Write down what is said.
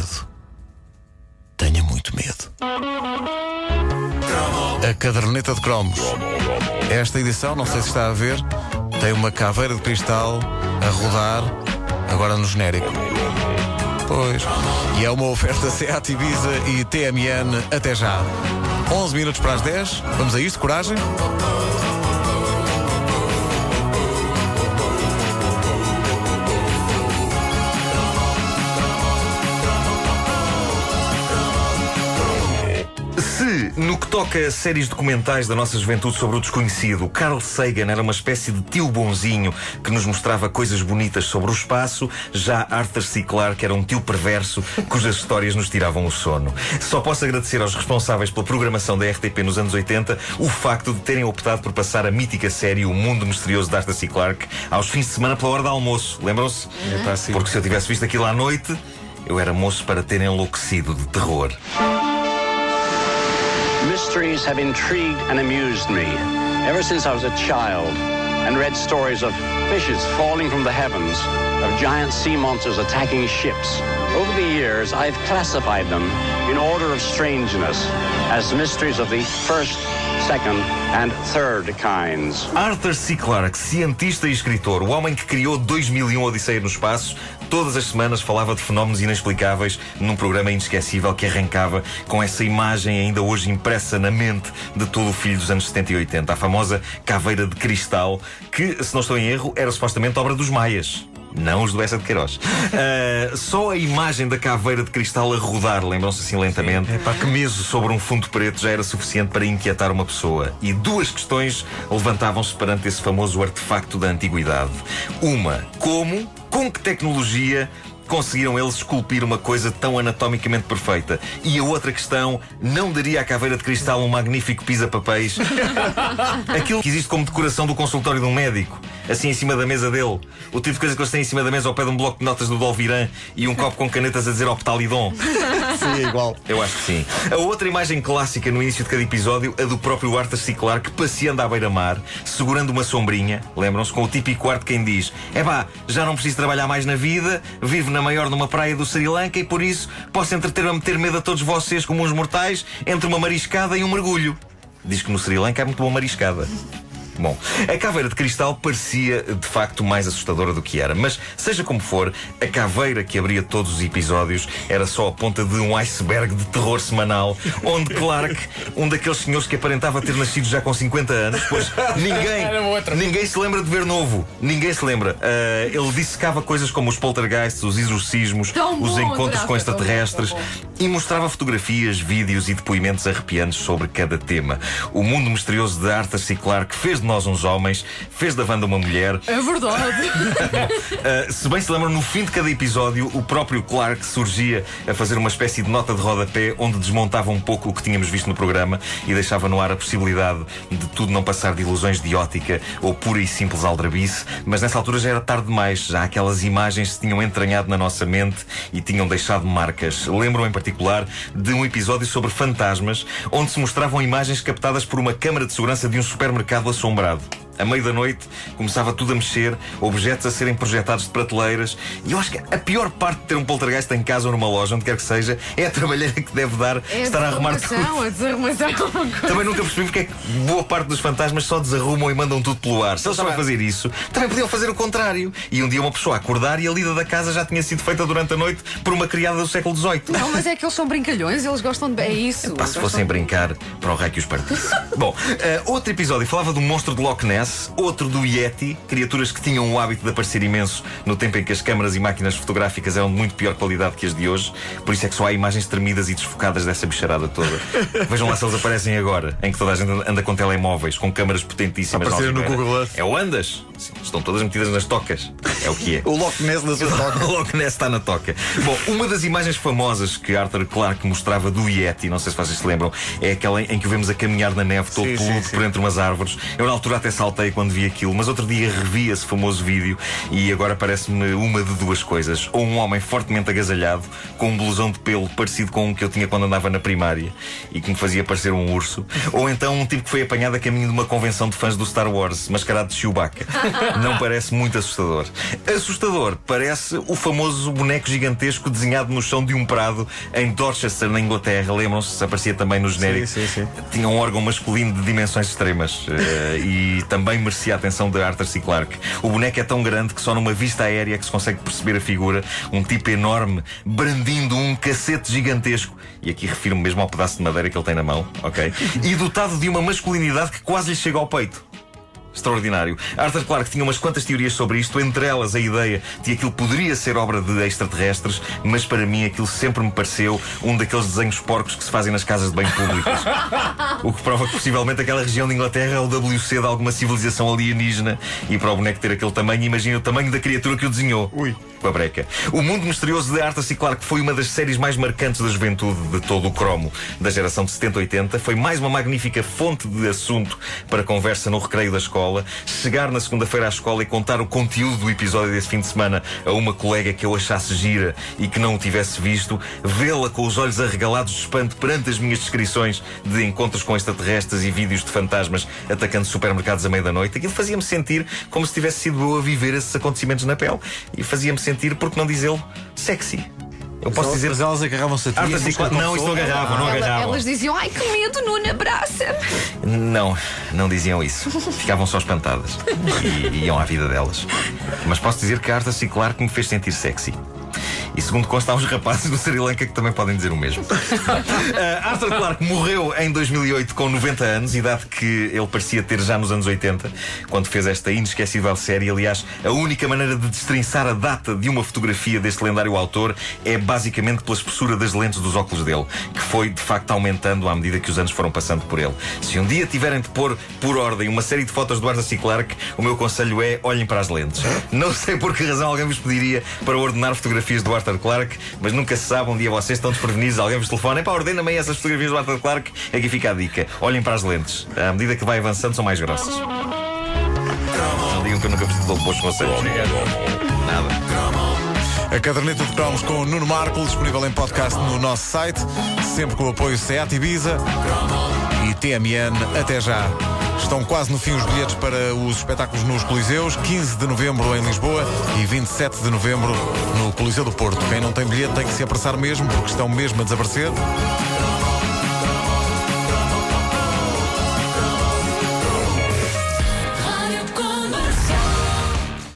medo. Tenha muito medo. A caderneta de cromos. Esta edição, não sei se está a ver, tem uma caveira de cristal a rodar agora no genérico. Pois. E é uma oferta Seat Ibiza e TMN até já. 11 minutos para as 10. Vamos a isto, coragem? Toca a séries documentais da nossa juventude sobre o desconhecido, Carl Sagan era uma espécie de tio bonzinho que nos mostrava coisas bonitas sobre o espaço, já Arthur C. Clarke era um tio perverso cujas histórias nos tiravam o sono. Só posso agradecer aos responsáveis pela programação da RTP nos anos 80 o facto de terem optado por passar a mítica série O Mundo Misterioso de Arthur C. Clarke aos fins de semana pela hora de almoço. Lembram-se? Porque se eu tivesse visto aquilo à noite, eu era moço para ter enlouquecido de terror. Mysteries have intrigued and amused me ever since I was a child and read stories of fishes falling from the heavens, of giant sea monsters attacking ships. Over the years, I've classified them in order of strangeness as mysteries of the first, second, and third kinds. Arthur C. Clarke, cientista e escritor, o homem que criou 2001 Odisseia no Espaço, todas as semanas falava de fenómenos inexplicáveis num programa inesquecível que arrancava com essa imagem ainda hoje impressa na mente de todo o filho dos anos 70 e 80, a famosa caveira de cristal, que, se não estou em erro, era supostamente obra dos maias. Não os do Essa de Queiroz. Uh, só a imagem da caveira de cristal a rodar, lembram-se assim lentamente, É pá, que meso. sobre um fundo preto já era suficiente para inquietar uma pessoa. E duas questões levantavam-se perante esse famoso artefacto da antiguidade. Uma, como, com que tecnologia conseguiram eles esculpir uma coisa tão anatomicamente perfeita? E a outra questão, não daria à caveira de cristal um magnífico pisa-papéis? Aquilo que existe como decoração do consultório de um médico, assim em cima da mesa dele. O tipo de coisa que eles têm em cima da mesa ao pé de um bloco de notas do Dolviran e um copo com canetas a dizer Optalidon. Sim, é igual. Eu acho que sim. A outra imagem clássica no início de cada episódio, a do próprio Arthur C. Clarke passeando à beira-mar, segurando uma sombrinha, lembram-se, com o típico ar de quem diz: É pá, já não preciso trabalhar mais na vida, vivo na maior numa praia do Sri Lanka e por isso posso entreter-me a meter medo a todos vocês como uns mortais entre uma mariscada e um mergulho. Diz que no Sri Lanka é muito boa mariscada. Bom, a caveira de cristal parecia de facto mais assustadora do que era, mas seja como for, a caveira que abria todos os episódios era só a ponta de um iceberg de terror semanal, onde Clark, um daqueles senhores que aparentava ter nascido já com 50 anos, pois ninguém, ninguém se lembra de ver novo, ninguém se lembra. Ah, ele dissecava coisas como os poltergeists, os exorcismos, Tão os bom, encontros com extraterrestres e mostrava fotografias, vídeos e depoimentos arrepiantes sobre cada tema. O mundo misterioso de Arthur C. Clarke fez de nós uns homens, fez da Wanda uma mulher. É verdade. Uh, se bem se lembram, no fim de cada episódio, o próprio Clark surgia a fazer uma espécie de nota de rodapé onde desmontava um pouco o que tínhamos visto no programa e deixava no ar a possibilidade de tudo não passar de ilusões de ótica ou pura e simples aldrabice. Mas nessa altura já era tarde demais, já aquelas imagens se tinham entranhado na nossa mente e tinham deixado marcas. Lembro em particular de um episódio sobre fantasmas onde se mostravam imagens captadas por uma câmara de segurança de um supermercado assombrado. À meio da noite começava tudo a mexer, objetos a serem projetados de prateleiras. E eu acho que a pior parte de ter um poltergeist em casa ou numa loja, onde quer que seja, é a trabalheira que deve dar É estar a arrumar tudo. a desarrumação. Também nunca percebi porque é que boa parte dos fantasmas só desarrumam e mandam tudo pelo ar. Se eles sabem fazer isso, também podiam fazer o contrário. E um dia uma pessoa acordar e a lida da casa já tinha sido feita durante a noite por uma criada do século XVIII. Não, mas é que eles são brincalhões, eles gostam de. É isso. Pá, se fossem brincar para o raio que os partiu. Bom, eh, outro episódio falava do monstro de Loch Ness, outro do Yeti, criaturas que tinham o hábito de aparecer imenso no tempo em que as câmaras e máquinas fotográficas eram de muito pior qualidade que as de hoje. Por isso é que só há imagens tremidas e desfocadas dessa bicharada toda. Vejam lá se eles aparecem agora, em que toda a gente anda com telemóveis, com câmaras potentíssimas. Apareceram no. Google Earth. É o Andas. Sim, estão todas metidas nas tocas. É o que é. O Loch Ness da sua toca. O Loch Ness está na toca. Bom, uma das imagens famosas que Arthur Clarke mostrava do Yeti, não sei se vocês se lembram, é aquela em que o vemos a caminhar na neve todo Sim, peludo por entre umas árvores. Eu na altura até saltei quando vi aquilo, mas outro dia revi esse famoso vídeo e agora parece-me uma de duas coisas. Ou um homem fortemente agasalhado, com um blusão de pelo parecido com o que eu tinha quando andava na primária e que me fazia parecer um urso. Ou então um tipo que foi apanhado a caminho de uma convenção de fãs do Star Wars, mascarado de Chewbacca. Não parece muito assustador. Assustador parece o famoso boneco gigantesco desenhado no chão de um prado em Dorchester, na Inglaterra. Lembram-se? Aparecia também no genérico. Sim, sim, sim. Tinha um órgão masculino de dimensões extremas eh, e também merecia a atenção de Arthur C. Clarke. O boneco é tão grande que só numa vista aérea é que se consegue perceber a figura. Um tipo enorme, brandindo um cacete gigantesco. E aqui refiro-me mesmo ao pedaço de madeira que ele tem na mão, ok? E dotado de uma masculinidade que quase lhe chega ao peito. Extraordinário. Arthur Clarke tinha umas quantas teorias sobre isto, entre elas a ideia de que aquilo poderia ser obra de extraterrestres, mas para mim aquilo sempre me pareceu um daqueles desenhos porcos que se fazem nas casas de banho públicas. o que prova que possivelmente aquela região de Inglaterra é o WC de alguma civilização alienígena e para o boneco ter aquele tamanho, imagina o tamanho da criatura que o desenhou. Ui. Com a breca. O Mundo Misterioso de Arthur C. Clarke foi uma das séries mais marcantes da juventude de todo o cromo da geração de 70-80. Foi mais uma magnífica fonte de assunto para conversa no recreio da escola. Chegar na segunda-feira à escola e contar o conteúdo do episódio desse fim de semana a uma colega que eu achasse gira e que não o tivesse visto, vê-la com os olhos arregalados de espanto perante as minhas descrições de encontros com extraterrestres e vídeos de fantasmas atacando supermercados à meia da noite, aquilo fazia-me sentir como se tivesse sido eu a viver esses acontecimentos na pele. E fazia-me sentir, por que não dizê-lo, sexy. Eu posso dizer. Mas elas agarravam-se a ti. Não, isso não agarravam, não agarravam. elas diziam, ai que medo, Nuno, abraça-me. Não, não diziam isso. Ficavam só espantadas. E, iam à vida delas. Mas posso dizer que a Arthur C. Clarke me fez sentir sexy. E segundo consta, há uns rapazes do Sri Lanka que também podem dizer o mesmo. Uh, Arthur Clarke morreu em 2008 com 90 anos, idade que ele parecia ter já nos anos 80, quando fez esta inesquecível série. Aliás, a única maneira de destrinçar a data de uma fotografia deste lendário autor é basicamente pela espessura das lentes dos óculos dele, que foi de facto aumentando à medida que os anos foram passando por ele. Se um dia tiverem de pôr por ordem uma série de fotos do Arthur C. Clarke, o meu conselho é olhem para as lentes. Não sei por que razão alguém vos pediria para ordenar fotografias do Arthur Clarke, mas nunca se sabe, um dia vocês estão desprevenidos, alguém vos telefona, para ordena-me essas fotografias do Arthur Clarke, aqui fica a dica. Olhem para as lentes. À medida que vai avançando, são mais grossas. Não digam que eu nunca vos dou bons conselhos. Nada. A caderneta de cromos com o Nuno Marco, disponível em podcast no nosso site, sempre com o apoio Seat Ibiza e TMN. Até já. Estão quase no fim os bilhetes para os espetáculos nos Coliseus, 15 de novembro em Lisboa e 27 de novembro no Coliseu do Porto. Quem não tem bilhete tem que se apressar mesmo, porque estão mesmo a desaparecer.